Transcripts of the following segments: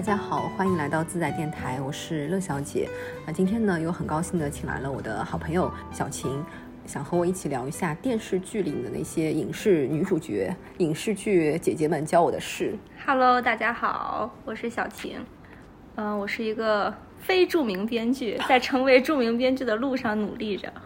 大家好，欢迎来到自在电台，我是乐小姐。那今天呢，又很高兴的请来了我的好朋友小晴，想和我一起聊一下电视剧里的那些影视女主角、影视剧姐姐们教我的事。Hello，大家好，我是小晴。嗯、我是一个非著名编剧，在成为著名编剧的路上努力着。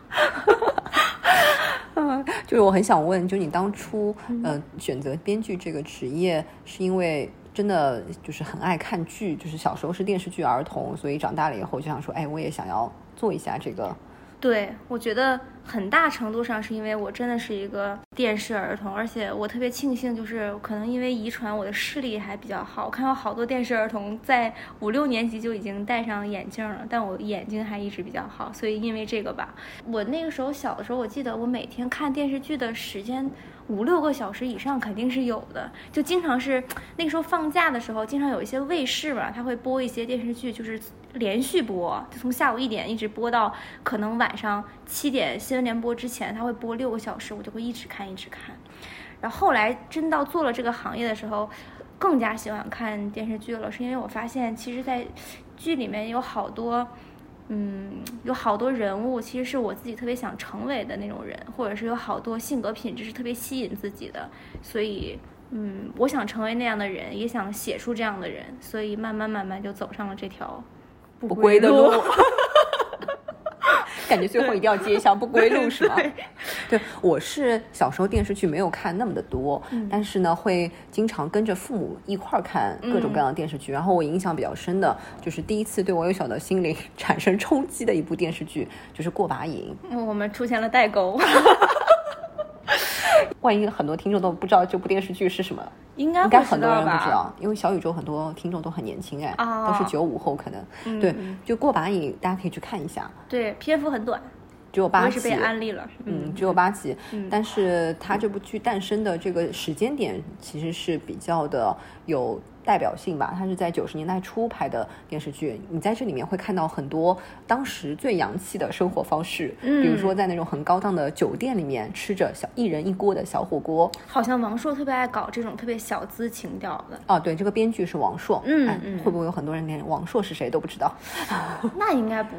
就是我很想问，就你当初呃选择编剧这个职业，是因为真的就是很爱看剧，就是小时候是电视剧儿童，所以长大了以后就想说，哎，我也想要做一下这个。对，我觉得很大程度上是因为我真的是一个电视儿童，而且我特别庆幸，就是可能因为遗传，我的视力还比较好。我看到好多电视儿童在五六年级就已经戴上眼镜了，但我眼睛还一直比较好，所以因为这个吧，我那个时候小的时候，我记得我每天看电视剧的时间。五六个小时以上肯定是有的，就经常是 那个时候放假的时候，经常有一些卫视嘛，它会播一些电视剧，就是连续播，就从下午一点一直播到可能晚上七点新闻联播之前，它会播六个小时，我就会一直看一直看。然后后来真到做了这个行业的时候，更加喜欢看电视剧了，是因为我发现其实，在剧里面有好多。嗯，有好多人物其实是我自己特别想成为的那种人，或者是有好多性格品质是特别吸引自己的，所以嗯，我想成为那样的人，也想写出这样的人，所以慢慢慢慢就走上了这条不归的路。感觉最后一定要接一下不归路是吗？对，我是小时候电视剧没有看那么的多，但是呢，会经常跟着父母一块儿看各种各样的电视剧。然后我印象比较深的就是第一次对我幼小的心灵产生冲击的一部电视剧，就是《过把瘾嗯，我们出现了代沟》。万一很多听众都不知道这部电视剧是什么，应该应该很多人不知道，因为小宇宙很多听众都很年轻哎，哦都是九五后可能。嗯。对，就《过把瘾》，大家可以去看一下，对，篇幅很短，只有八集。被安利了。嗯，只有八集，但是它这部剧诞生的这个时间点其实是比较的有代表性吧。它是在九十年代初拍的电视剧，你在这里面会看到很多当时最洋气的生活方式，嗯比如说在那种很高档的酒店里面吃着小一人一锅的小火锅。好像王朔特别爱搞这种特别小资情调的，哦，对，这个编剧是王朔，嗯会不会有很多人连王朔是谁都不知道？那应该不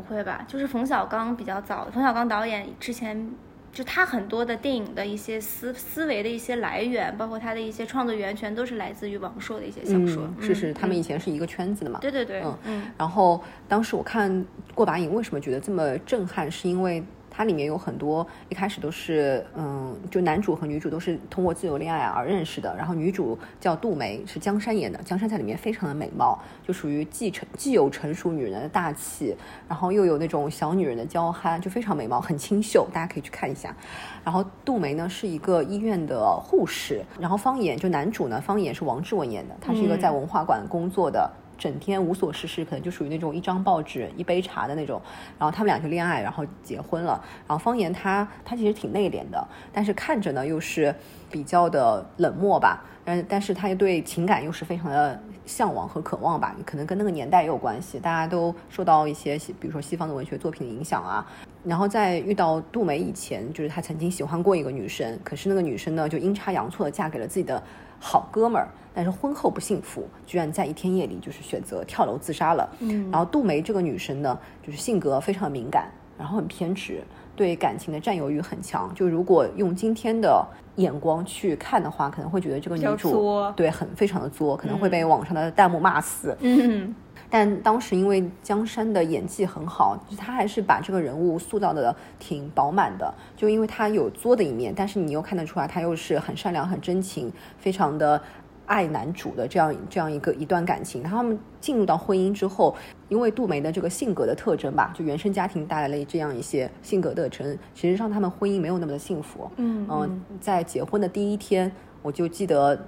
不会吧？就是冯小刚比较早，冯小刚导演之前就他很多的电影的一些思思维的一些来源，包括他的一些创作源泉，都是来自于王朔的一些小说。嗯，是是，他们嗯以前是一个圈子的嘛。对对对，嗯嗯然后当时我看《过把瘾》，为什么觉得这么震撼？是因为它里面有很多一开始都是嗯，就男主和女主都是通过自由恋爱而认识的。然后女主叫杜梅，是江山演的。江山在里面非常的美貌，就属于既成既有成熟女人的大气，然后又有那种小女人的娇憨，就非常美貌，很清秀，大家可以去看一下。然后杜梅呢是一个医院的护士，然后方言就男主呢，方言是王志文演的，他是一个在文化馆工作的。整天无所事事，可能就属于那种一张报纸、一杯茶的那种。然后他们俩就恋爱，然后结婚了。然后方言他他其实挺内敛的，但是看着呢又是比较的冷漠吧。嗯，但是他又对情感又是非常的向往和渴望吧，可能跟那个年代也有关系。大家都受到一些，比如说西方的文学作品的影响啊。然后在遇到杜梅以前，就是他曾经喜欢过一个女生，可是那个女生呢就阴差阳错的嫁给了自己的好哥们儿，但是婚后不幸福，居然在一天夜里就是选择跳楼自杀了。嗯然后杜梅这个女生呢，就是性格非常的敏感，然后很偏执，对感情的占有欲很强。就如果用今天的眼光去看的话，可能会觉得这个女主作对很非常的作，可能会被网上的弹幕骂死。嗯但当时因为江山的演技很好，就是他还是把这个人物塑造的挺饱满的。就因为他有作的一面，但是你又看得出来，他又是很善良、很真情，非常的爱男主的这样这样一个一段感情。他们进入到婚姻之后，因为杜梅的这个性格的特征吧，就原生家庭带来了这样一些性格特征，其实让他们婚姻没有那么的幸福。嗯嗯，在结婚的第一天，我就记得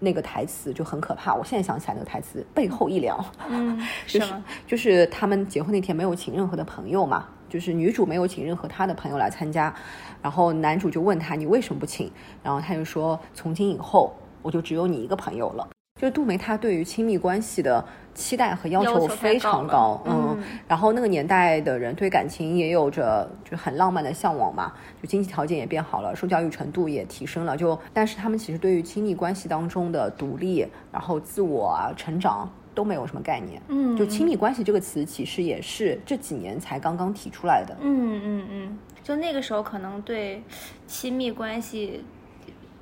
那个台词就很可怕。我现在想起来那个台词，背后一凉。嗯，就是？就是他们结婚那天没有请任何的朋友嘛，就是女主没有请任何她的朋友来参加，然后男主就问她你为什么不请，然后他就说从今以后我就只有你一个朋友了。就是杜梅她对于亲密关系的期待和要要求非常高高，嗯嗯，然后那个年代的人对感情也有着就很浪漫的向往嘛，就经济条件也变好了，受教育程度也提升了，就但是他们其实对于亲密关系当中的独立，然后自我啊成长都没有什么概念。嗯就亲密关系这个词，其实也是这几年才刚刚提出来的。嗯嗯嗯，就那个时候可能对亲密关系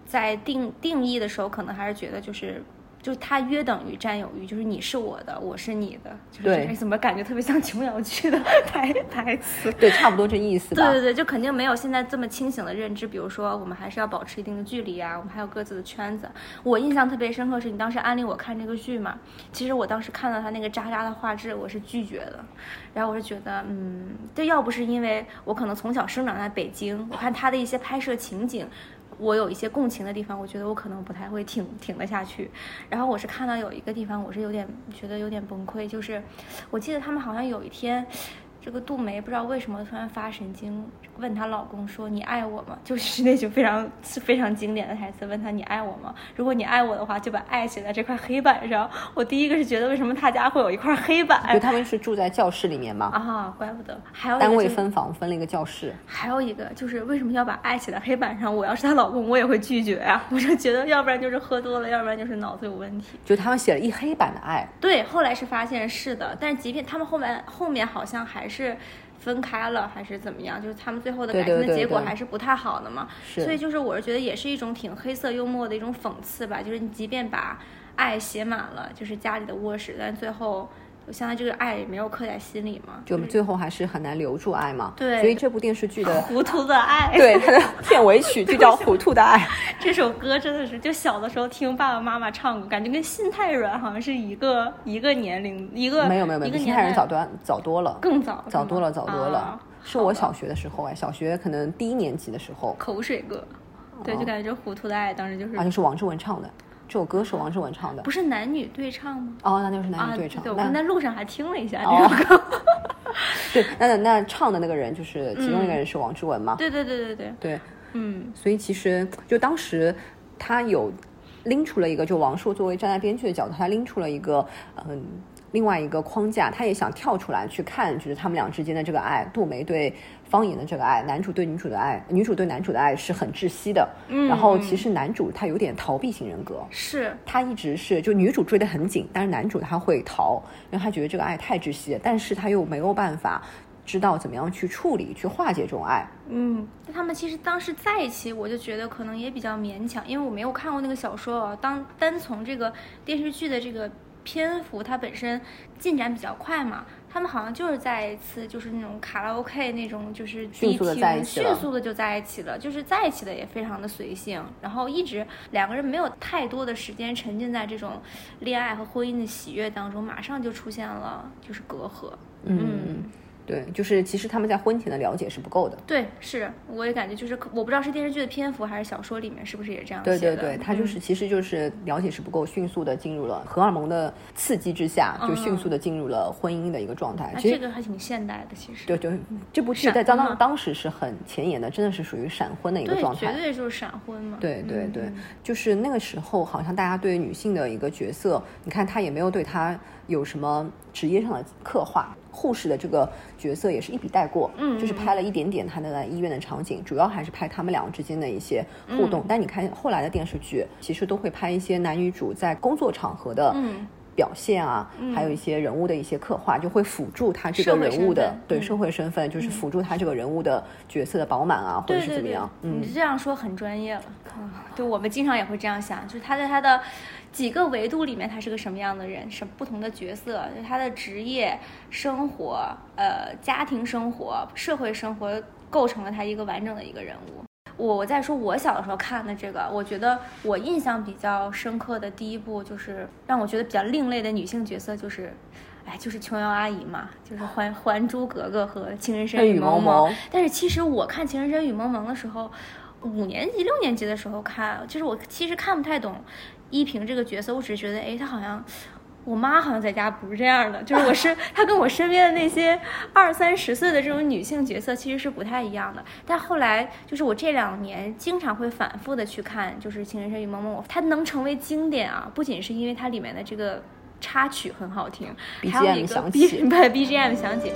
在定定义的时候，可能还是觉得就是。就是它约等于占有欲，就是你是我的，我是你的，就是怎么感觉特别像琼瑶剧的台 台词？对，差不多这意思吧。对对对，就肯定没有现在这么清醒的认知。比如说，我们还是要保持一定的距离啊，我们还有各自的圈子。我印象特别深刻是你当时安利我看这个剧嘛，其实我当时看到他那个渣渣的画质，我是拒绝的。然后我是觉得，嗯，这要不是因为我可能从小生长在北京，我看他的一些拍摄情景。我有一些共情的地方，我觉得我可能不太会挺挺得下去。然后我是看到有一个地方，我是有点觉得有点崩溃，就是我记得他们好像有一天，这个杜梅不知道为什么突然发神经，问她老公说：“你爱我吗？”就是那句非常非常经典的台词，问他：“你爱我吗？”如果你爱我的话，就把爱写在这块黑板上。我第一个是觉得为什么他家会有一块黑板？就他们是住在教室里面嘛，啊，怪不得。还有单位分房分了一个教室。还有一个就是为什么要把爱写在黑板上？我要是她老公，我也会拒绝呀、我就觉得，要不然就是喝多了，要不然就是脑子有问题。就他们写了一黑板的爱，对，后来是发现是的，但是即便他们后面后面好像还是分开了，还是怎么样，就是他们最后的感情的结果还是不太好的嘛。是所以就是我是觉得也是一种挺黑色幽默的一种讽刺吧，就是你即便把爱写满了，就是家里的卧室，但最后就相当于这个爱也没有刻在心里嘛，就最后还是很难留住爱嘛。对所以这部电视剧的 糊涂的爱。对它的片尾曲就叫 《糊涂的爱 》。这首歌真的是，就小的时候听爸爸妈妈唱过，感觉跟心太软好像是一个一个年龄，一个没有没有没有，比一个心太软早多早多了，更早早多了早多了啊。是我小学的时候哎，小学可能低一年级的时候，口水歌，对，就感觉这糊涂的爱当时就是而且是王志文唱的，这首歌是王志文唱的。不是男女对唱吗？哦，那就是男啊，女对唱。对，我那刚在路上还听了一下哦这首歌。对，那那唱的那个人就是其中一个人是王志文嘛？对对对对对，对，嗯所以其实就当时他有拎出了一个，就王朔作为站在编剧的角度，他拎出了一个嗯。另外一个框架，他也想跳出来去看，就是他们俩之间的这个爱，杜梅对方言的这个爱，男主对女主的爱，女主对男主的爱是很窒息的。嗯然后其实男主他有点逃避型人格，是，他一直是就女主追得很紧，但是男主他会逃，因为他觉得这个爱太窒息了，但是他又没有办法知道怎么样去处理、去化解这种爱。嗯，那他们其实当时在一起，我就觉得可能也比较勉强，因为我没有看过那个小说啊。当单从这个电视剧的这个篇幅，它本身进展比较快嘛。他们好像就是在一次，就是那种卡拉 OK 那种，就是迅速地迪厅在一起迅速的就在一起了，就是在一起的也非常的随性，然后一直两个人没有太多的时间沉浸在这种恋爱和婚姻的喜悦当中，马上就出现了就是隔阂。嗯，对，就是其实他们在婚前的了解是不够的。对，是，我也感觉就是，我不知道是电视剧的篇幅还是小说里面是不是也这样对写的。对对，他就是其实就是了解是不够，迅速的进入了荷尔蒙的刺激之下，就迅速的进入了婚姻的一个状态。啊，其实。这个还挺现代的，其实。对对，这部剧在当当当时是很前沿的，真的是属于闪婚的一个状，态。绝对就是闪婚嘛。对对对，嗯就是那个时候，好像大家对女性的一个角色，你看他也没有对她有什么职业上的刻画。护士的这个角色也是一笔带过，嗯。就是拍了一点点他的医院的场景，主要还是拍他们两个之间的一些互嗯。动。但你看后来的电视剧，其实都会拍一些男女主在工作场合的嗯表现啊，还有一些人物的一些刻画，就会辅助他这个人物的对社会身份，就是辅助他这个人物的角色的饱满啊，或者是怎么样，，嗯。你这样说很专业了。嗯，对我们经常也会这样想，就是他在他的几个维度里面，他是个什么样的人，什不同的角色，就是他的职业、生活、呃家庭生活、社会生活，构成了他一个完整的一个人物。我我在说，我小的时候看的这个，我觉得我印象比较深刻的第一部，就是让我觉得比较另类的女性角色，就是，哎，就是琼瑶阿姨嘛，就是还《还珠格格》和《情深深雨蒙蒙》。但是其实我看《情深深雨蒙蒙》的时候，五年级、六年级的时候看，就是我其实看不太懂依萍这个角色，我只是觉得，哎，她好像。我妈好像在家不是这样的，就是我是 她跟我身边的那些二三十岁的这种女性角色其实是不太一样的。但后来就是我这两年经常会反复的去看，就是《情深深雨蒙蒙》，它能成为经典啊，不仅是因为它里面的这个插曲很好听，还有 BGM 一个响 B 对 BGM 响起。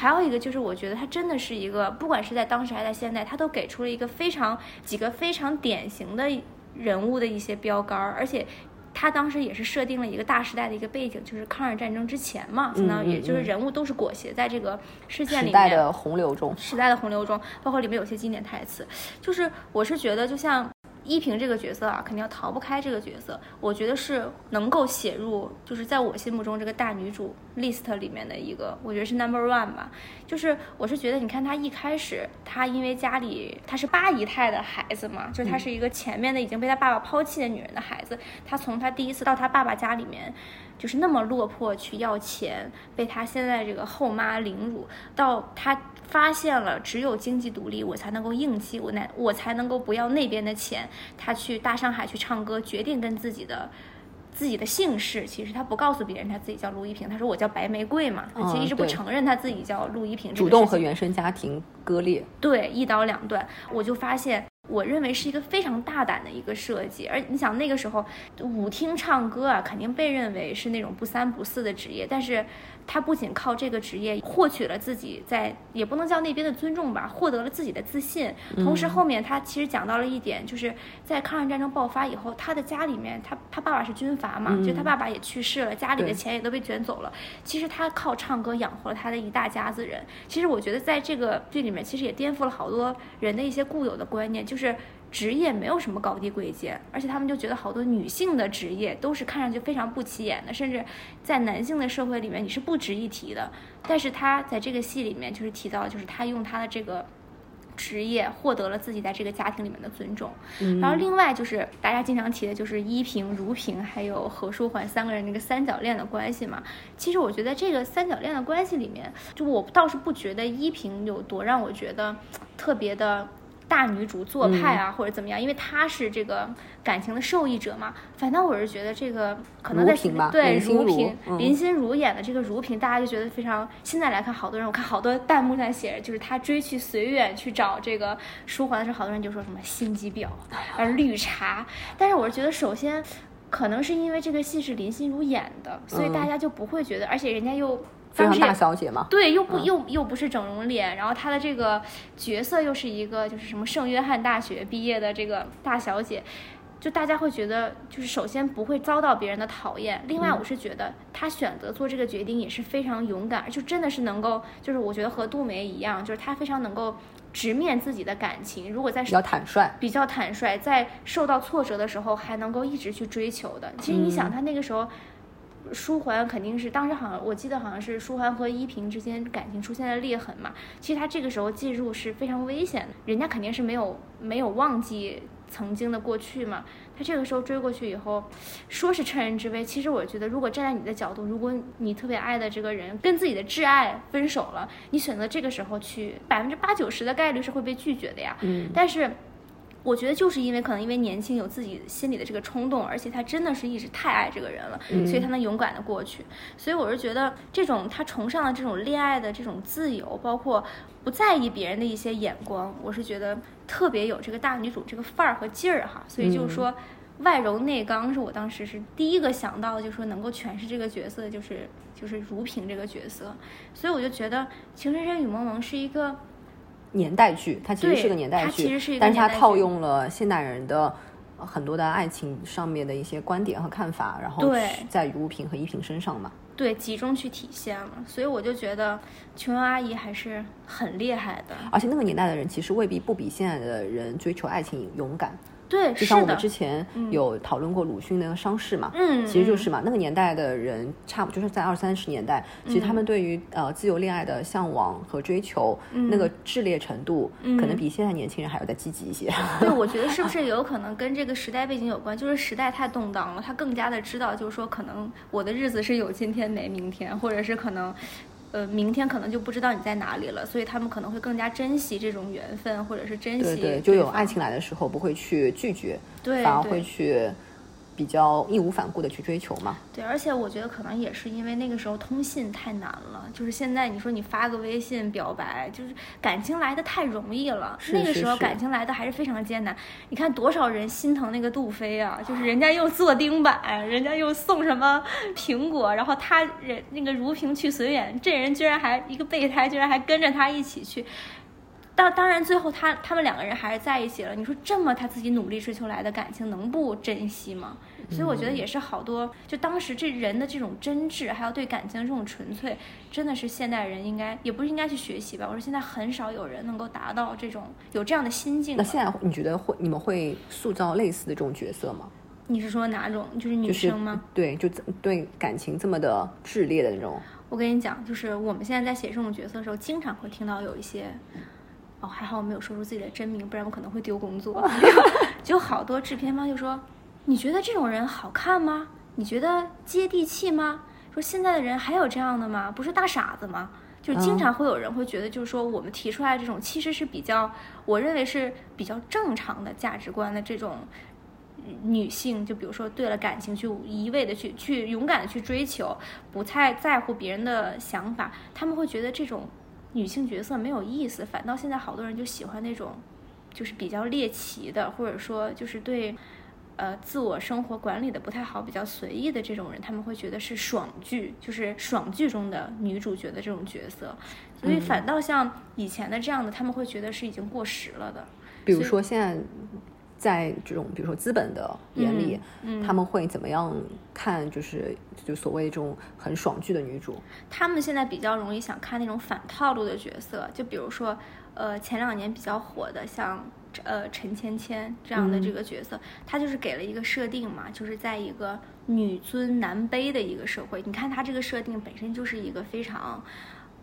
还有一个就是，我觉得他真的是一个，不管是在当时还是在现在，他都给出了一个非常几个非常典型的人物的一些标杆儿，而且。他当时也是设定了一个大时代的一个背景，就是抗日战争之前嘛，相当于就是人物都是裹挟在这个事件里面，时代的洪流中，时代的洪流中，包括里面有些经典台词，就是我是觉得就像。依萍这个角色啊，肯定要逃不开这个角色。我觉得是能够写入，就是在我心目中这个大女主 list 里面的一个，我觉得是 number one 吧。就是我是觉得，你看她一开始，她因为家里她是八姨太的孩子嘛，就是她是一个前面的已经被她爸爸抛弃的女人的孩子。她从她第一次到她爸爸家里面。就是那么落魄去要钱，被他现在这个后妈凌辱，到他发现了只有经济独立，我才能够硬气，我那我才能够不要那边的钱。他去大上海去唱歌，决定跟自己的自己的姓氏，其实他不告诉别人他自己叫陆一平，他说我叫白玫瑰嘛，他其实一直不承认他自己叫陆一平。主动和原生家庭割裂，对，一刀两断。我就发现。我认为是一个非常大胆的一个设计，而你想那个时候舞厅唱歌啊，肯定被认为是那种不三不四的职业，但是。他不仅靠这个职业获取了自己在也不能叫那边的尊重吧，获得了自己的自信。同时后面他其实讲到了一点，就是在抗日战争爆发以后，他的家里面，他他爸爸是军阀嘛，就他爸爸也去世了，家里的钱也都被卷走了。其实他靠唱歌养活了他的一大家子人。其实我觉得在这个剧里面，其实也颠覆了好多人的一些固有的观念，就是。职业没有什么高低贵贱，而且他们就觉得好多女性的职业都是看上去非常不起眼的，甚至在男性的社会里面你是不值一提的。但是他在这个戏里面就是提到，就是他用他的这个职业获得了自己在这个家庭里面的尊重。然后另外就是大家经常提的就是依萍、如萍还有何书桓三个人那个三角恋的关系嘛。其实我觉得这个三角恋的关系里面，就我倒是不觉得依萍有多让我觉得特别的。大女主做派啊，或者怎么样？因为她是这个感情的受益者嘛。反倒我是觉得这个可能在对如萍林心如演的这个如萍，大家就觉得非常。现在来看，好多人我看好多弹幕在写着，就是她追去随远去找这个书桓的时候，好多人就说什么心机婊，啊绿茶。但是我是觉得，首先可能是因为这个戏是林心如演的，所以大家就不会觉得，而且人家又。非常大小姐嘛，对，又不又又不是整容脸，然后她的这个角色又是一个就是什么圣约翰大学毕业的这个大小姐，就大家会觉得就是首先不会遭到别人的讨厌，另外我是觉得她选择做这个决定也是非常勇敢，就真的是能够就是我觉得和杜梅一样，就是她非常能够直面自己的感情，如果在比较坦率，比较坦率，在受到挫折的时候还能够一直去追求的。其实你想，她那个时候。舒桓肯定是当时好像我记得好像是舒桓和依萍之间感情出现了裂痕嘛。其实他这个时候介入是非常危险的，人家肯定是没有没有忘记曾经的过去嘛。他这个时候追过去以后，说是趁人之危，其实我觉得如果站在你的角度，如果你特别爱的这个人跟自己的挚爱分手了，你选择这个时候去，百分之八九十的概率是会被拒绝的呀。嗯，但是。我觉得就是因为可能因为年轻有自己心里的这个冲动，而且他真的是一直太爱这个人了，所以他能勇敢的过去。所以我是觉得这种他崇尚的这种恋爱的这种自由，包括不在意别人的一些眼光，我是觉得特别有这个大女主这个范儿和劲儿哈。所以就是说外柔内刚是我当时是第一个想到的，就是说能够诠释这个角色，就是就是如萍这个角色。所以我就觉得《情深深雨蒙蒙》是一个。年代剧，它其实是个年代剧，但是它套用了现代人的很多的爱情上面的一些观点和看法，然后在如萍和依萍身上嘛，对，集中去体现了。所以我就觉得琼瑶阿姨还是很厉害的，而且那个年代的人其实未必不比现在的人追求爱情勇敢。对，就像我们之前有讨论过鲁迅那个伤势嘛，嗯，其实就是嘛，那个年代的人，差不就是在二三十年代，其实他们对于呃自由恋爱的向往和追求，那个炽烈程度，可能比现在年轻人还要再积极一些。对，我觉得是不 是有可能跟这个时代背景有关？就是时代太动荡了，他更加的知道，就是说可能我的日子是有今天没明天，或者是可能。呃，明天可能就不知道你在哪里了，所以他们可能会更加珍惜这种缘分，或者是珍惜。对对，就有爱情来的时候不会去拒绝，对，反而会去比较义无反顾的去追求嘛。对，而且我觉得可能也是因为那个时候通信太难了，就是现在你说你发个微信表白，就是感情来的太容易了。是那个时候感情来的还是非常艰难。你看多少人心疼那个杜飞啊，就是人家又做钉板，人家又送什么苹果，然后他人那个如萍去随缘，这人居然还一个备胎，居然还跟着他一起去。当当然，最后他他们两个人还是在一起了。你说这么他自己努力追求来的感情，能不珍惜吗？所以我觉得也是好多，就当时这人的这种真挚，还有对感情的这种纯粹，真的是现代人应该也不是应该去学习吧。我说现在很少有人能够达到这种有这样的心境。那现在你觉得会你们会塑造类似的这种角色吗？你是说哪种？就是女就是生吗？对，就这对感情这么的炽烈的那种。我跟你讲，就是我们现在在写这种角色的时候，经常会听到有一些，哦，还好我没有说出自己的真名，不然我可能会丢工作。就好多制片方就说：“你觉得这种人好看吗？你觉得接地气吗？说现在的人还有这样的吗？不是大傻子吗？”就经常会有人会觉得，就是说我们提出来这种其实是比较，我认为是比较正常的价值观的这种女性，就比如说对了感情去一味的去去勇敢的去追求，不太在乎别人的想法，他们会觉得这种女性角色没有意思，反倒现在好多人就喜欢那种就是比较猎奇的，或者说就是对。呃，自我生活管理的不太好，比较随意的这种人，他们会觉得是爽剧，就是爽剧中的女主角的这种角色，所以反倒像以前的这样的，他们会觉得是已经过时了的。比如说现在在这种比如说资本的眼里，嗯他们会怎么样看？就是就所谓这种很爽剧的女主。他们现在比较容易想看那种反套路的角色，就比如说，呃，前两年比较火的像呃陈芊芊这样的这个角色，她就是给了一个设定嘛，就是在一个女尊男卑的一个社会。你看她这个设定本身就是一个非常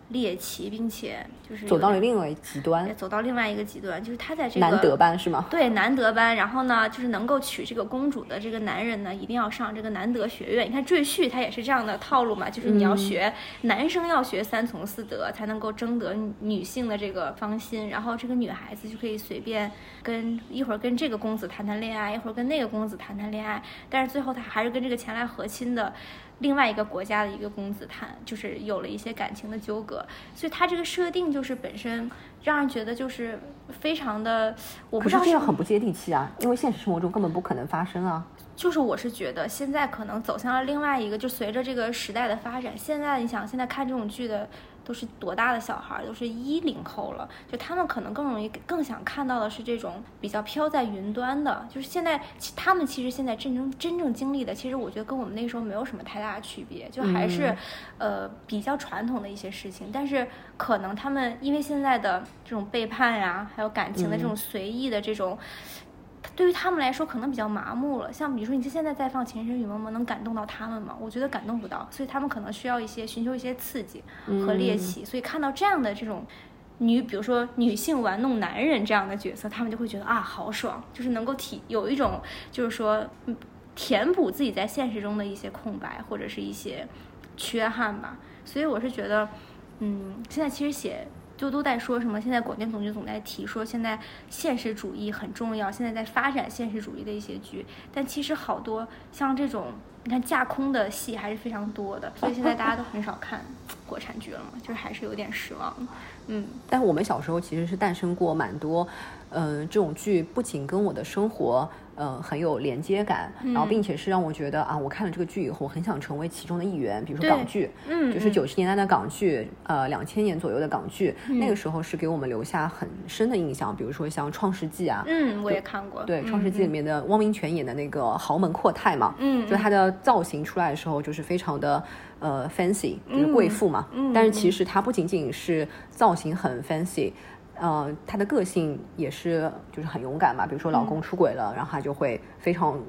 猎奇，并且就是走到了另外一极端，走到另外一个极端，就是他在这个难得班是吗？对，难得班，然后呢，就是能够娶这个公主的这个男人呢，一定要上这个难得学院。你看赘婿他也是这样的套路嘛，就是你要学、男生要学三从四德，才能够争得女女性的这个芳心，然后这个女孩子就可以随便跟一会儿跟这个公子谈谈恋爱，一会儿跟那个公子谈谈恋爱，但是最后她还是跟这个前来和亲的。另外一个国家的一个公子谈，就是有了一些感情的纠葛，所以他这个设定就是本身让人觉得就是非常的，我不知道是是这样很不接地气啊，因为现实生活中根本不可能发生啊。就是我是觉得现在可能走向了另外一个，就随着这个时代的发展，现在你想现在看这种剧的都是多大的小孩儿，都是一零后了，就他们可能更容易更想看到的是这种比较飘在云端的，就是现在其他们其实现在真正真正经历的，其实我觉得跟我们那时候没有什么太大的区别，就还是、呃比较传统的一些事情，但是可能他们因为现在的这种背叛呀、还有感情的这种随意的这种。对于他们来说可能比较麻木了。像比如说，你现在在放《情深雨蒙蒙》，能感动到他们吗？我觉得感动不到，所以他们可能需要一些寻求一些刺激和猎奇。所以看到这样的这种女，比如说女性玩弄男人这样的角色，他们就会觉得啊，好爽，就是能够体有一种就是说嗯填补自己在现实中的一些空白或者是一些缺憾吧。所以我是觉得，嗯，现在其实写。就都在说什么？现在广电总局总在提说，现在现实主义很重要，现在在发展现实主义的一些剧。但其实好多像这种，你看架空的戏还是非常多的，所以现在大家都很少看国产剧了嘛，就是还是有点失望。嗯，但我们小时候其实是诞生过蛮多，嗯、这种剧不仅跟我的生活，呃，很有连接感，然后并且是让我觉得啊，我看了这个剧以后，我很想成为其中的一员。比如说港剧，嗯就是嗯九十年代的港剧，呃，两千年左右的港剧，嗯那个时候是给我们留下很深的印象。比如说像《创世纪》啊，嗯，我也看过。对，《嗯创世纪》里面的汪明荃演的那个豪门阔太嘛，嗯就他的造型出来的时候就是非常的呃 fancy，就是贵妇嘛。嗯但是其实他不仅仅是造型很 fancy，呃，她的个性也是就是很勇敢嘛。比如说老嗯公出轨了，然后她就会非常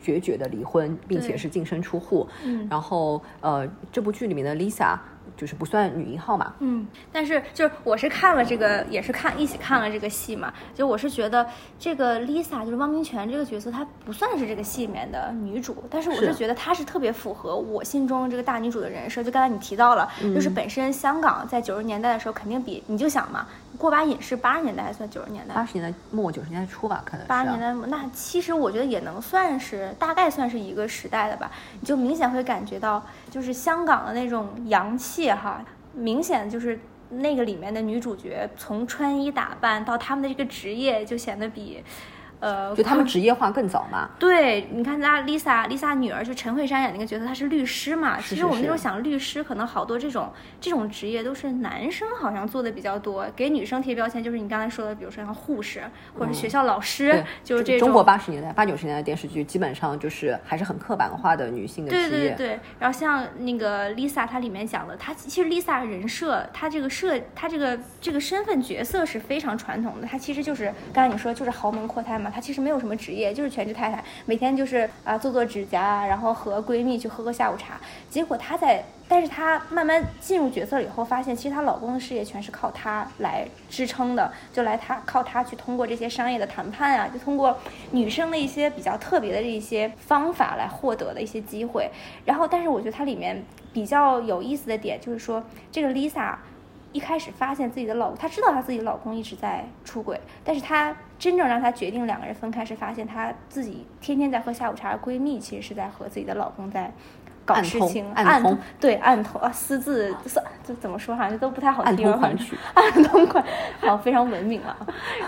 决绝的离婚，并且是净身出户。嗯然后呃，这部剧里面的 Lisa 就是不算女一号嘛。嗯，但是就是我是看了这个，也是看一起看了这个戏嘛。就我是觉得这个 Lisa 就是汪明荃这个角色，她不算是这个戏里面的女主，但是我是是觉得她是特别符合我心中这个大女主的人设。就刚才你提到了，嗯就是本身香港在九十年代的时候，肯定比你就想嘛，过把瘾是八十年代还算九十年代？八十年代末九十年代初吧，可能。八十年代末，那其实我觉得也能算是大概算是一个时代的吧。你就明显会感觉到，就是香港的那种洋气哈，明显就是那个里面的女主角从穿衣打扮到他们的这个职业，就显得比。呃，就他们职业化更早嘛。对，你看她 Lisa Lisa 女儿就陈慧珊演那个角色，她是律师嘛。是其实我们是那时候想，律师可能好多这种这种职业都是男生好像做的比较多，给女生贴标签就是你刚才说的，比如说像护士或者学校老师，对，就是这种。中国八十年代、八九十年代电视剧基本上就是还是很刻板化的女性的对职业。对对，然后像那个 Lisa，她里面讲的，她其实 Lisa 人设，她这个设，她这个这个身份角色是非常传统的。她其实就是刚才你说就是豪门阔太嘛，她其实没有什么职业，就是全职太太，每天就是啊做做指甲，然后和闺蜜去喝喝下午茶。结果她在，但是她慢慢进入角色了以后，发现其实她老公的事业全是靠她来支撑的，就来她靠她去通过这些商业的谈判啊，就通过女生的一些比较特别的一些方法来获得的一些机会。然后，但是我觉得它里面比较有意思的点就是说，这个 Lisa 一开始发现自己的老公，她知道她自己老公一直在出轨，但是她真正让她决定两个人分开，是发现她自己天天在喝下午茶，闺蜜其实是在和自己的老公在。搞事情，暗通对暗通啊，私自算这怎么说哈，这都不太好暗听。通款曲，暗通款，好，非常文明了。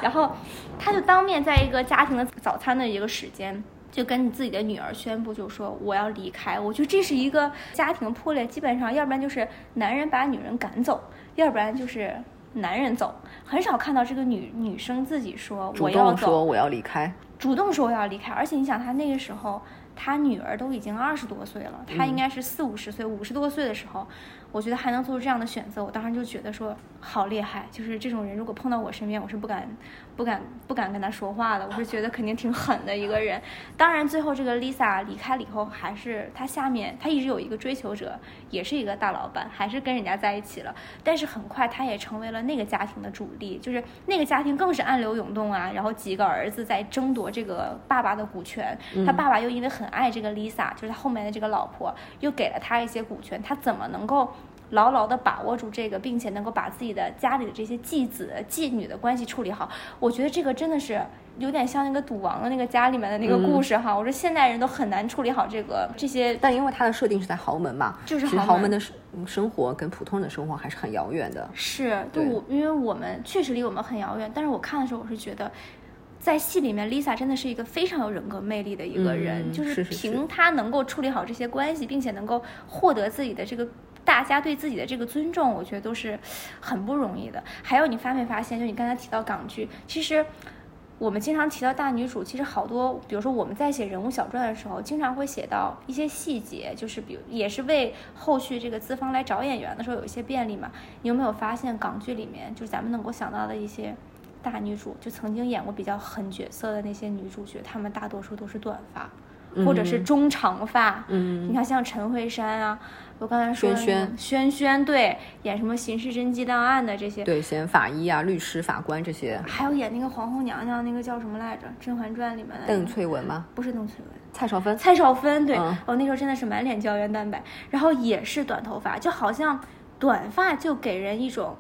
然后，她就当面在一个家庭的早餐的一个时间，就跟你自己的女儿宣布，就说我要离开。我觉得这是一个家庭破裂，基本上要不然就是男人把女人赶走，要不然就是男人走，很少看到这个女女生自己说我要走，动说我要离开。主动说我要离开。而且你想，他那个时候。他女儿都已经二十多岁了，他应该是四五十岁、五十多岁的时候，我觉得还能做出这样的选择，我当时就觉得说好厉害。就是这种人，如果碰到我身边，我是不敢、不敢、不敢跟他说话的。我是觉得肯定挺狠的一个人。当然，最后这个 Lisa 离开了以后，还是他下面他一直有一个追求者，也是一个大老板，还是跟人家在一起了。但是很快，他也成为了那个家庭的主力，就是那个家庭更是暗流涌动啊。然后几个儿子在争夺这个爸爸的股权，他爸爸又因为很爱这个 Lisa，就是他后面的这个老婆，又给了他一些股权，他怎么能够牢牢地把握住这个，并且能够把自己的家里的这些继子、继女的关系处理好？我觉得这个真的是有点像那个赌王的那个家里面的那个故事哈。我说现代人都很难处理好这个这些，但因为它的设定是在豪门嘛，就是豪门的生生活跟普通人的生活还是很遥远的。是对对我，因为我们确实离我们很遥远，但是我看的时候，我是觉得。在戏里面，Lisa 真的是一个非常有人格魅力的一个人，嗯就是凭她能够处理好这些关系，并且能够获得自己的这个大家对自己的这个尊重，我觉得都是很不容易的。还有，你发没发现，就你刚才提到港剧，其实我们经常提到大女主，其实好多，比如说我们在写人物小传的时候，经常会写到一些细节，就是比如也是为后续这个资方来找演员的时候有一些便利嘛。你有没有发现港剧里面，就是咱们能够想到的一些大女主，就曾经演过比较狠角色的那些女主角，她们大多数都是短发。或者是中长发，嗯你看像陈慧珊啊，我刚才说的轩轩对，演什么刑事侦缉档案的这些，对，演法医啊、律师、法官这些。还有演那个皇后娘娘那个叫什么来着，《甄嬛传》里面的邓萃雯吗？不是邓萃雯，蔡少芬。蔡少芬，对，嗯。我那时候真的是满脸胶原蛋白，然后也是短头发，就好像短发就给人一种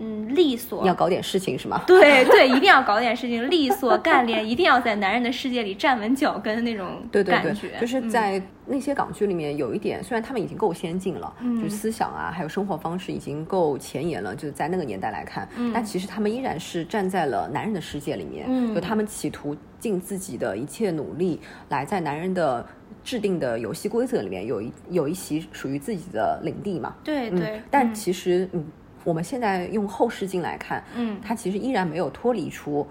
嗯利索，要搞点事情是吗？对对，一定要搞点事情，利索干练，一定要在男人的世界里站稳脚跟的那种 对对对，，就是嗯在那些港剧里面有一点，虽然他们已经够先进了，嗯。就是思想啊，还有生活方式已经够前沿了，就是在那个年代来看，但其实他们依然是站在了男人的世界里面，嗯。就他们企图尽自己的一切努力，来在男人的制定的游戏规则里面有一有一席属于自己的领地嘛，嗯对对，嗯。但其实嗯，我们现在用后视镜来看，嗯它其实依然没有脱离出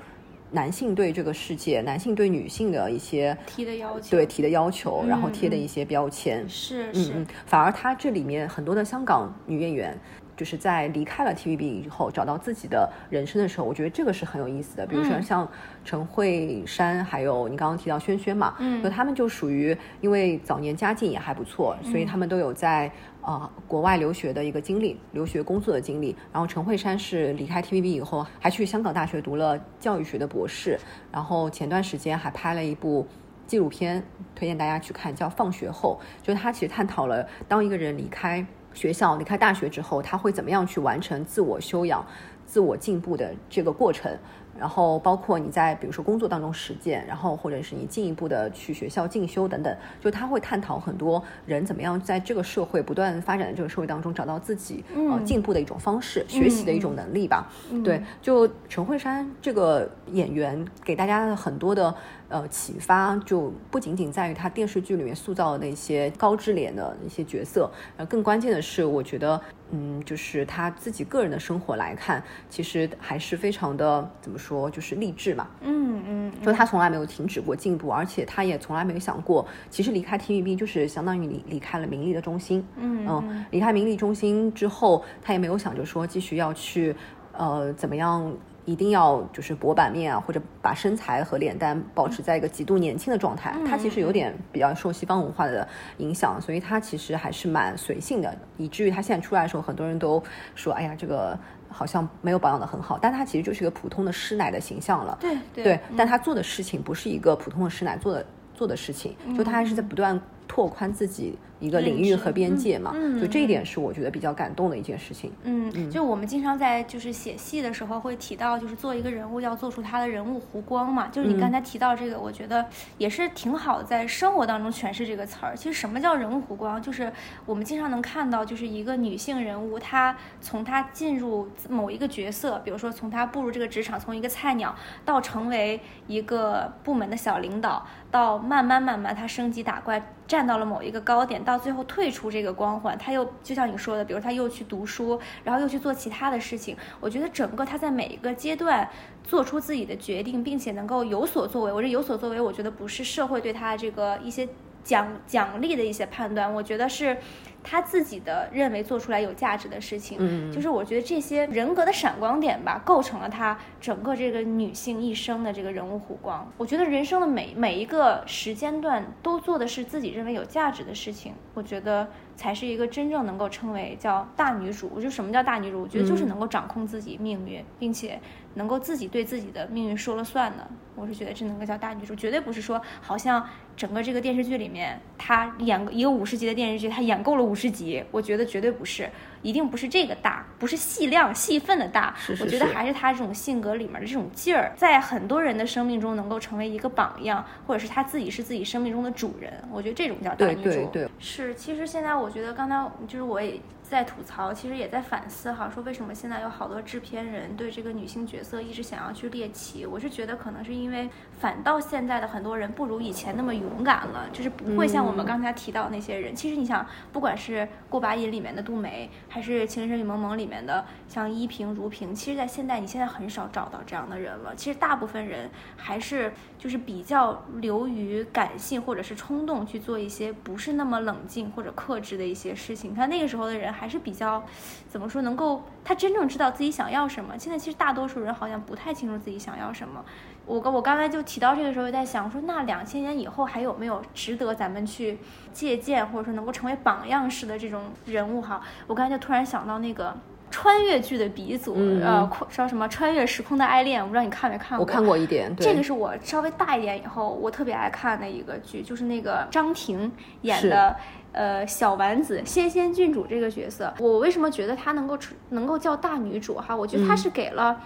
男性对这个世界、男性对女性的一些提的要求，对提的要求，然后嗯贴的嗯一些标签。是是，嗯嗯，反而它这里面很多的香港女演员，就就是在离开了 TVB 以后找到自己的人生的时候，我觉得这个是很有意思的。比如说像陈慧珊，还有你刚刚提到萱萱嘛，嗯，他们就属于因为早年家境也还不错，所以他们都有在呃国外留学的一个经历，留学工作的经历。然后陈慧珊是离开 TVB 以后，还去香港大学读了教育学的博士，然后前段时间还拍了一部。纪录片推荐大家去看，叫《放学后》，就是他其实探讨了当一个人离开学校、离开大学之后，他会怎么样去完成自我修养、自我进步的这个过程。然后包括你在比如说工作当中实践，然后或者是你进一步的去学校进修等等，就他会探讨很多人怎么样在这个社会不断发展的这个社会当中找到自己呃进步的一种方式，学习的一种能力吧。对，就陈慧珊这个演员给大家很多的呃启发，就不仅仅在于他电视剧里面塑造的那些高智脸的一些角色，呃，更关键的是我觉得。嗯，就是他自己个人的生活来看，其实还是非常的怎么说，就是励志嘛。嗯嗯，就他从来没有停止过进步，而且他也从来没有想过，其实离开 TVB 就是相当于离离开了名利的中心。嗯嗯，离开名利中心之后，他也没有想着说继续要去呃怎么样。一定要就是薄板面啊，或者把身材和脸蛋保持在一个极度年轻的状态。他其实有点比较受西方文化的影响，所以他其实还是蛮随性的，以至于他现在出来的时候，很多人都说：“哎呀，这个好像没有保养的很好。”但他其实就是一个普通的师奶的形象了。对对，但他做的事情不是一个普通的师奶做的做的事情，就他还是在不断拓宽自己。一个领域和边界嘛，就这一点是我觉得比较感动的一件事情。嗯，就我们经常在就是写戏的时候会提到，就是做一个人物要做出他的人物弧光嘛。就是你刚才提到这个，我觉得也是挺好，在生活当中诠释这个词儿。其实什么叫人物弧光？就是我们经常能看到，就是一个女性人物，她从她进入某一个角色，比如说从她步入这个职场，从一个菜鸟到成为一个部门的小领导，到慢慢慢慢她升级打怪。站到了某一个高点，到到最后退出这个光环，他又就像你说的，比如他又去读书，然后又去做其他的事情。我觉得整个他在每一个阶段做出自己的决定，并且能够有所作为。我这有所作为，我觉得不是社会对他这个一些奖奖励的一些判断，我觉得是。他自己的认为做出来有价值的事情，嗯，就是我觉得这些人格的闪光点吧，构成了他整个这个女性一生的这个人物弧光。我觉得人生的每每一个时间段都做的是自己认为有价值的事情，我觉得才是一个真正能够称为叫大女主。我觉得什么叫大女主？我觉得就是能够掌控自己命运，并且能够自己对自己的命运说了算的。我是觉得这能够叫大女主，绝对不是说好像。整个这个电视剧里面，她演一个五十集的电视剧，她演够了五十集，我觉得绝对不是，一定不是这个大，不是戏量戏份的大，我觉得还是她这种性格里面的这种劲儿，在很多人的生命中能够成为一个榜样，或者是她自己是自己生命中的主人，我觉得这种叫大女主。对对对，是。其实现在我觉得，刚才就是我也。在吐槽，其实也在反思哈，说为什么现在有好多制片人对这个女性角色一直想要去猎奇？我是觉得可能是因为反倒现在的很多人不如以前那么勇敢了，就是不会像我们刚才提到那些人。其实你想，不管是《过把瘾》里面的杜梅，还是《情深深雨蒙蒙》里面的像依萍、如萍，其实，在现代你现在很少找到这样的人了。其实大部分人还是就是比较流于感性或者是冲动去做一些不是那么冷静或者克制的一些事情。你看那个时候的人还。还是比较，怎么说，能够他真正知道自己想要什么。现在其实大多数人好像不太清楚自己想要什么。我我刚才就提到这个时候，在想说，那两千年以后还有没有值得咱们去借鉴，或者说能够成为榜样式的这种人物？哈，我刚才就突然想到那个穿越剧的鼻祖，呃，叫什么穿越时空的爱恋，我不知道你看没看过？我看过一点。这个是我稍微大一点以后，我特别爱看的一个剧，就是那个张庭演的。呃，小丸子仙仙郡主这个角色，我为什么觉得她能够能够叫大女主哈？我觉得她是给了，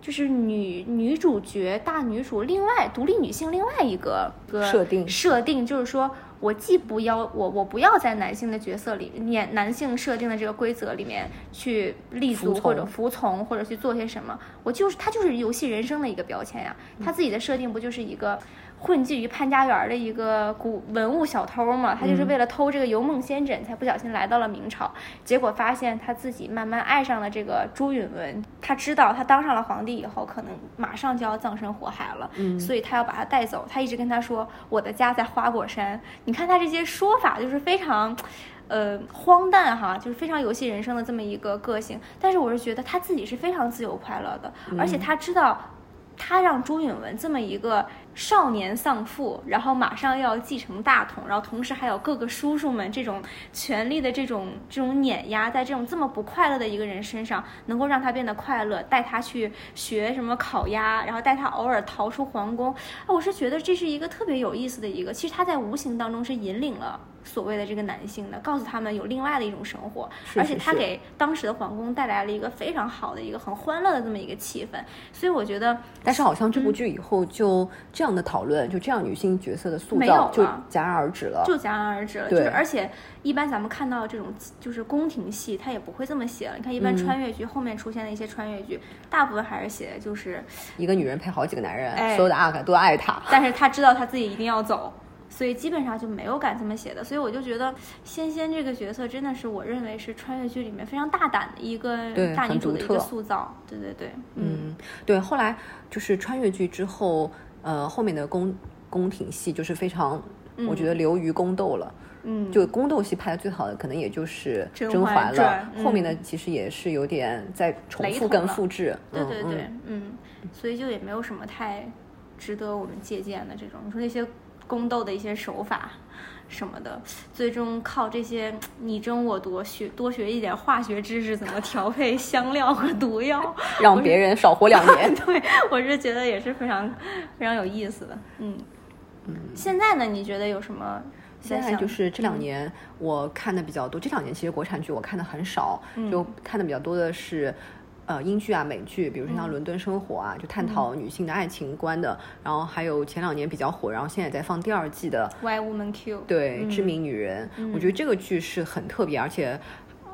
就是女女主角大女主另外独立女性另外一个个设定设定，就是说我既不要我我不要在男性的角色里面男性设定的这个规则里面去立足或者服从或者去做些什么，我就是他就是游戏人生的一个标签呀，他自己的设定不就是一个。混迹于潘家园的一个古文物小偷嘛，他就是为了偷这个《游梦仙枕》，才不小心来到了明朝。结果发现他自己慢慢爱上了这个朱允文。他知道他当上了皇帝以后，可能马上就要葬身火海了，所以他要把他带走。他一直跟他说：“我的家在花果山。”你看他这些说法，就是非常。呃荒诞哈，就是非常游戏人生的这么一个个性。但是我是觉得他自己是非常自由快乐的，而且他知道。他让朱允文这么一个少年丧父，然后马上要继承大统，然后同时还有各个叔叔们这种权力的这种这种碾压，在这种这么不快乐的一个人身上，能够让他变得快乐，带他去学什么烤鸭，然后带他偶尔逃出皇宫。啊，我是觉得这是一个特别有意思的一个，其实他在无形当中是引领了。所谓的这个男性的，告诉他们有另外的一种生活，而且他给当时的皇宫带来了一个非常好的一个很欢乐的这么一个气氛，所以我觉得，但是好像这部剧以后就这样的讨论，就这样女性角色的塑造就戛然而止了，就戛然而止了。对，而且一般咱们看到这种就是宫廷戏，它也不会这么写了。你看，一般穿越剧后面出现的一些穿越剧，大部分还是写的就是一个女人配好几个男人，所有的阿卡都爱她，但是她知道她自己一定要走。所以基本上就没有敢这么写的，所以我就觉得仙仙这个角色真的是我认为是穿越剧里面非常大胆的一个大女主的一个塑造。对对对，嗯，对。后来就是穿越剧之后，呃，后面的宫宫廷戏就是非常，我觉得流于宫斗了。嗯，就宫斗戏拍的最好的可能也就是甄嬛了，后面的其实也是有点在重复跟复制。对对对，嗯，所以就也没有什么太值得我们借鉴的这种。你说那些。宫斗的一些手法什么的，最终靠这些你争我夺，学多学一点化学知识，怎么调配香料和毒药，让别人少活两年。对，我是觉得也是非常非常有意思的。嗯嗯，现在呢？你觉得有什么？现在就是这两年我看的比较多。这两年其实国产剧我看的很少，就看的比较多的是。呃，英剧啊，美剧，比如说像《伦敦生活》啊，就探讨女性的爱情观的。然后还有前两年比较火，然后现在在放第二季的《Why Woman Q》。对，知名女人，我觉得这个剧是很特别，而且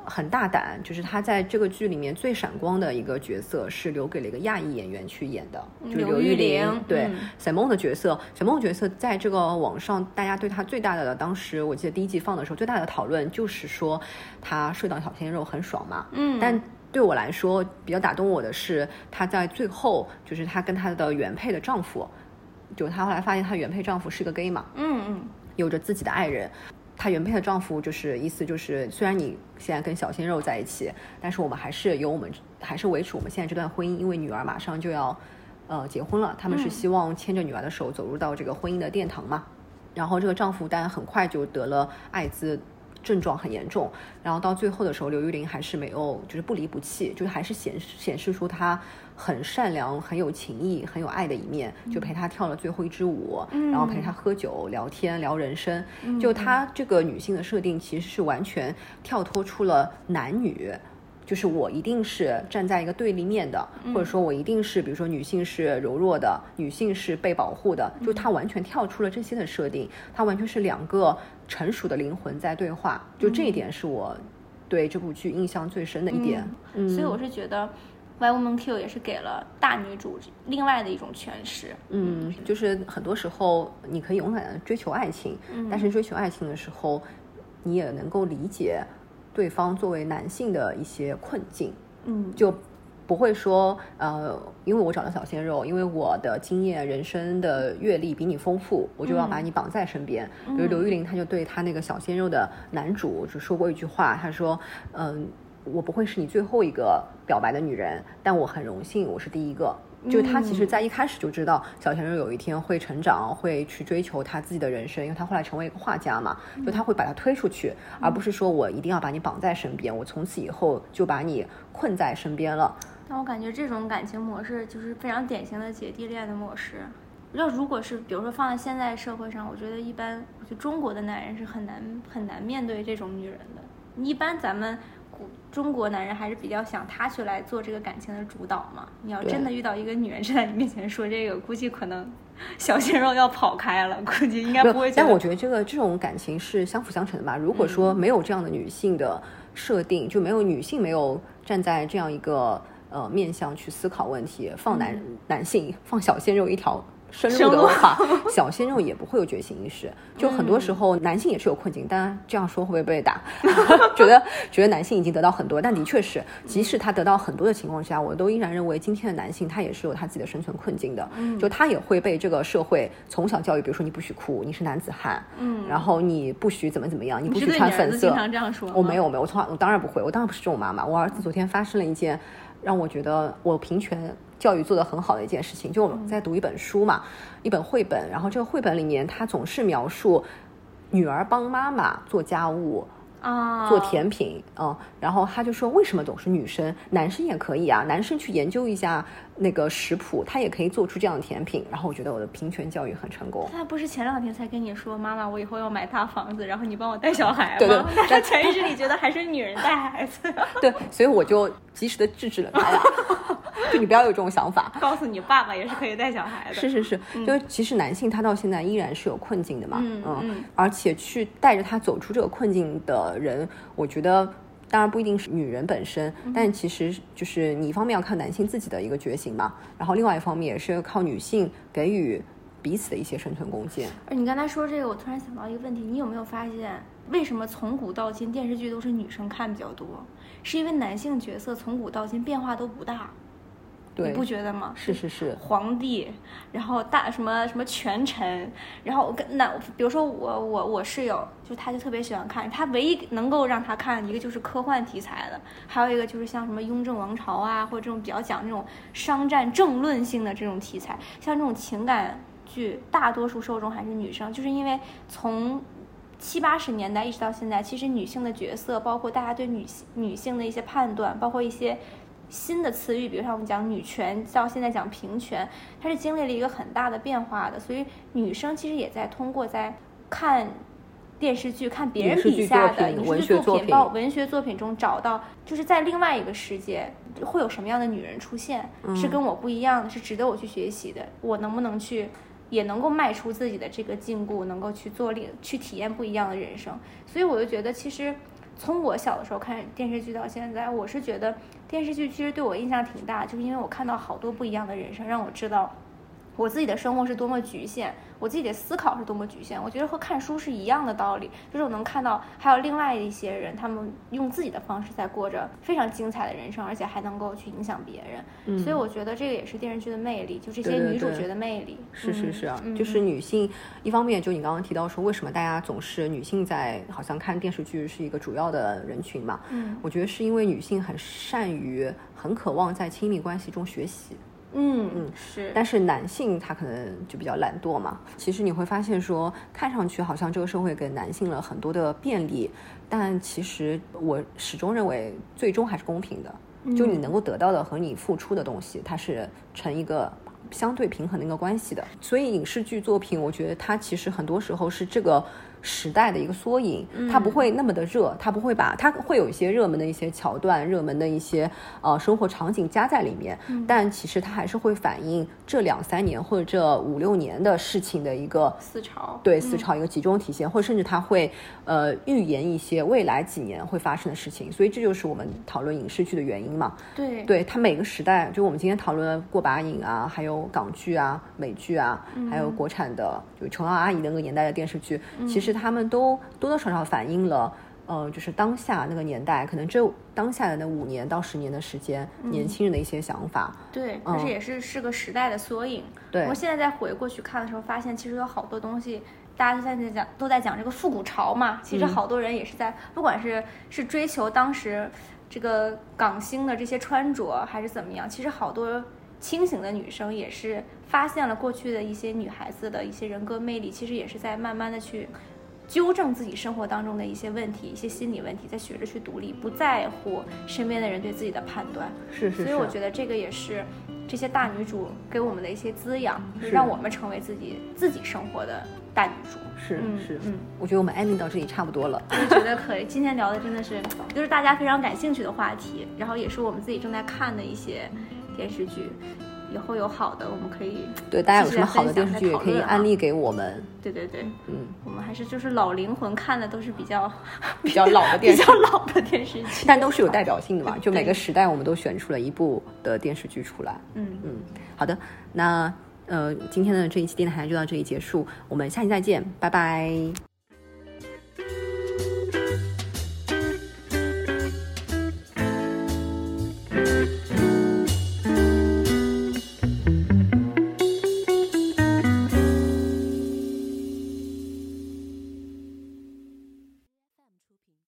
很大胆。就是他在这个剧里面最闪光的一个角色是留给了一个亚裔演员去演的，就是刘玉玲。对，沈梦的角色，沈梦角色在这个网上，大家对她最大的，当时我记得第一季放的时候，最大的讨论就是说她睡到小鲜肉很爽嘛。嗯，但。对我来说，比较打动我的是，她在最后，就是她跟她的原配的丈夫，就她后来发现她原配丈夫是个 gay 嘛，嗯嗯，有着自己的爱人，她原配的丈夫就是意思就是，虽然你现在跟小鲜肉在一起，但是我们还是有我们还是维持我们现在这段婚姻，因为女儿马上就要呃结婚了，他们是希望牵着女儿的手走入到这个婚姻的殿堂嘛，然后这个丈夫当然很快就得了艾滋。症状很严重，然后到最后的时候，刘玉玲还是没有，就是不离不弃，就是还是显显示出她很善良、很有情义、很有爱的一面，就陪她跳了最后一支舞，然后陪她喝酒、聊天、聊人生。就她这个女性的设定，其实是完全跳脱出了男女。就是我一定是站在一个对立面的，或者说我一定是，比如说女性是柔弱的，女性是被保护的，就她完全跳出了这些的设定，她完全是两个成熟的灵魂在对话，就这一点是我对这部剧印象最深的一点。所以我是觉得《Why Woman Q》也是给了大女主另外的一种诠释。嗯，就是很多时候你可以勇敢的追求爱情，但是追求爱情的时候，你也能够理解。对方作为男性的一些困境，嗯，就不会说，呃，因为我找了小鲜肉，因为我的经验、人生的阅历比你丰富，我就要把你绑在身边。比如刘玉玲，她就对她那个小鲜肉的男主就说过一句话，她说，嗯，我不会是你最后一个表白的女人，但我很荣幸我是第一个。就他其实，在一开始就知道小鲜肉有一天会成长，会去追求他自己的人生，因为他后来成为一个画家嘛。就他会把他推出去，而不是说我一定要把你绑在身边，我从此以后就把你困在身边了。但我感觉这种感情模式就是非常典型的姐弟恋的模式。要如果是比如说放在现在社会上，我觉得一般，我觉得中国的男人是很难很难面对这种女人的。一般咱们。中国男人还是比较想他去来做这个感情的主导嘛？你要真的遇到一个女人站在你面前说这个，估计可能 小鲜肉要跑开了，估计应该不会。但我觉得这个这种感情是相辅相成的吧。如果说没有这样的女性的设定，就没有女性没有站在这样一个呃面向去思考问题，放男男性放小鲜肉一条深入的话，小鲜肉也不会有觉醒意识。就很多时候，男性也是有困境。当然这样说会不会被打？觉得觉得男性已经得到很多，但的确是，即使他得到很多的情况下，我都依然认为今天的男性他也是有他自己的生存困境的。就他也会被这个社会从小教育，比如说你不许哭，你是男子汉，嗯，然后你不许怎么怎么样，你不许穿粉色。经常这样说。我没有没有，我从来我当然不会，我当然不是这种妈妈。我儿子昨天发生了一件让我觉得我平权。教育做得很好的一件事情，就我们在读一本书嘛，一本绘本，然后这个绘本里面，它总是描述女儿帮妈妈做家务。啊，做甜品，嗯，然后他就说，为什么总是女生，男生也可以啊？男生去研究一下那个食谱，他也可以做出这样的甜品。然后我觉得我的平权教育很成功。他不是前两天才跟你说，妈妈，我以后要买大房子，然后你帮我带小孩吗？对对，他潜意识里觉得还是女人带孩子。对，所以我就及时的制止了他呀。就你不要有这种想法，告诉你爸爸也是可以带小孩的。是是是，就是其实男性他到现在依然是有困境的嘛，嗯嗯，而且去带着他走出这个困境的人，我觉得当然不一定是女人本身，但其实就是你一方面要看男性自己的一个觉醒嘛，然后另外一方面也是靠女性给予彼此的一些生存贡献。而你刚才说这个，我突然想到一个问题，你有没有发现，为什么从古到今电视剧都是女生看比较多？是因为男性角色从古到今变化都不大。你不觉得吗？是是是，皇帝，然后大什么什么权臣，然后我跟那比如说我我我室友，就他就特别喜欢看，他唯一能够让他看一个就是科幻题材的，还有一个就是像什么雍正王朝啊，或者这种比较讲这种商战政论性的这种题材，像这种情感剧，大多数受众还是女生，就是因为从七八十年代一直到现在，其实女性的角色，包括大家对女性女性的一些判断，包括一些。新的词语，比如像我们讲女权，到现在讲平权，它是经历了一个很大的变化的。所以女生其实也在通过在看电视剧、看别人笔下的影视剧作品、包文学作品中找到，就是在另外一个世界会有什么样的女人出现，是跟我不一样的，是值得我去学习的。我能不能去，也能够迈出自己的这个禁锢，能够去做另去体验不一样的人生。所以我就觉得，其实从我小的时候看电视剧到现在，我是觉得。电视剧其实对我印象挺大，就是因为我看到好多不一样的人生，让我知道我自己的生活是多么局限。我自己的思考是多么局限，我觉得和看书是一样的道理，就是我能看到还有另外一些人，他们用自己的方式在过着非常精彩的人生，而且还能够去影响别人。嗯，所以我觉得这个也是电视剧的魅力，就这些女主角的魅力。是是是啊，就是女性一方面，就你刚刚提到说，为什么大家总是女性在好像看电视剧是一个主要的人群嘛？嗯，我觉得是因为女性很善于、很渴望在亲密关系中学习。嗯嗯是，但是男性他可能就比较懒惰嘛。其实你会发现说，看上去好像这个社会给男性了很多的便利，但其实我始终认为最终还是公平的。就你能够得到的和你付出的东西，它是成一个相对平衡的一个关系的。所以影视剧作品，我觉得它其实很多时候是这个。时代的一个缩影，它不会那么的热，它不会把它会有一些热门的一些桥段、热门的一些呃生活场景加在里面，但其实它还是会反映这两三年或者这五六年的事情的一个思潮，对思潮一个集中体现，或者甚至它会呃预言一些未来几年会发生的事情，所以这就是我们讨论影视剧的原因嘛。对，对它每个时代，就我们今天讨论过把瘾啊，还有港剧啊、美剧啊，还有国产的就琼瑶阿姨那个年代的电视剧，其实。他们都多多少少反映了，呃，就是当下那个年代，可能这当下的那五年到十年的时间，年轻人的一些想法。对，而且也是是个时代的缩影。对，我现在再回过去看的时候，发现其实有好多东西，大家现在在讲，都在讲这个复古潮嘛。其实好多人也是在，不管是是追求当时这个港星的这些穿着，还是怎么样，其实好多清醒的女生也是发现了过去的一些女孩子的一些人格魅力，其实也是在慢慢的去。纠正自己生活当中的一些问题、一些心理问题，在学着去独立，不在乎身边的人对自己的判断。是是。所以我觉得这个也是这些大女主给我们的一些滋养，让我们成为自己自己生活的大女主。是是嗯，我觉得我们安利到这里差不多了。我觉得可以。今天聊的真的是 就是大家非常感兴趣的话题，然后也是我们自己正在看的一些电视剧。以后有好的我们可以对大家有什么好的电视剧也可以安利给我们。对对对嗯我们还是就是老灵魂看的都是比较比较老的电视 比较老的电视剧 但都是有代表性的嘛 就每个时代我们都选出了一部的电视剧出来嗯。嗯好的那呃今天的这一期电台就到这里结束我们下期再见拜拜。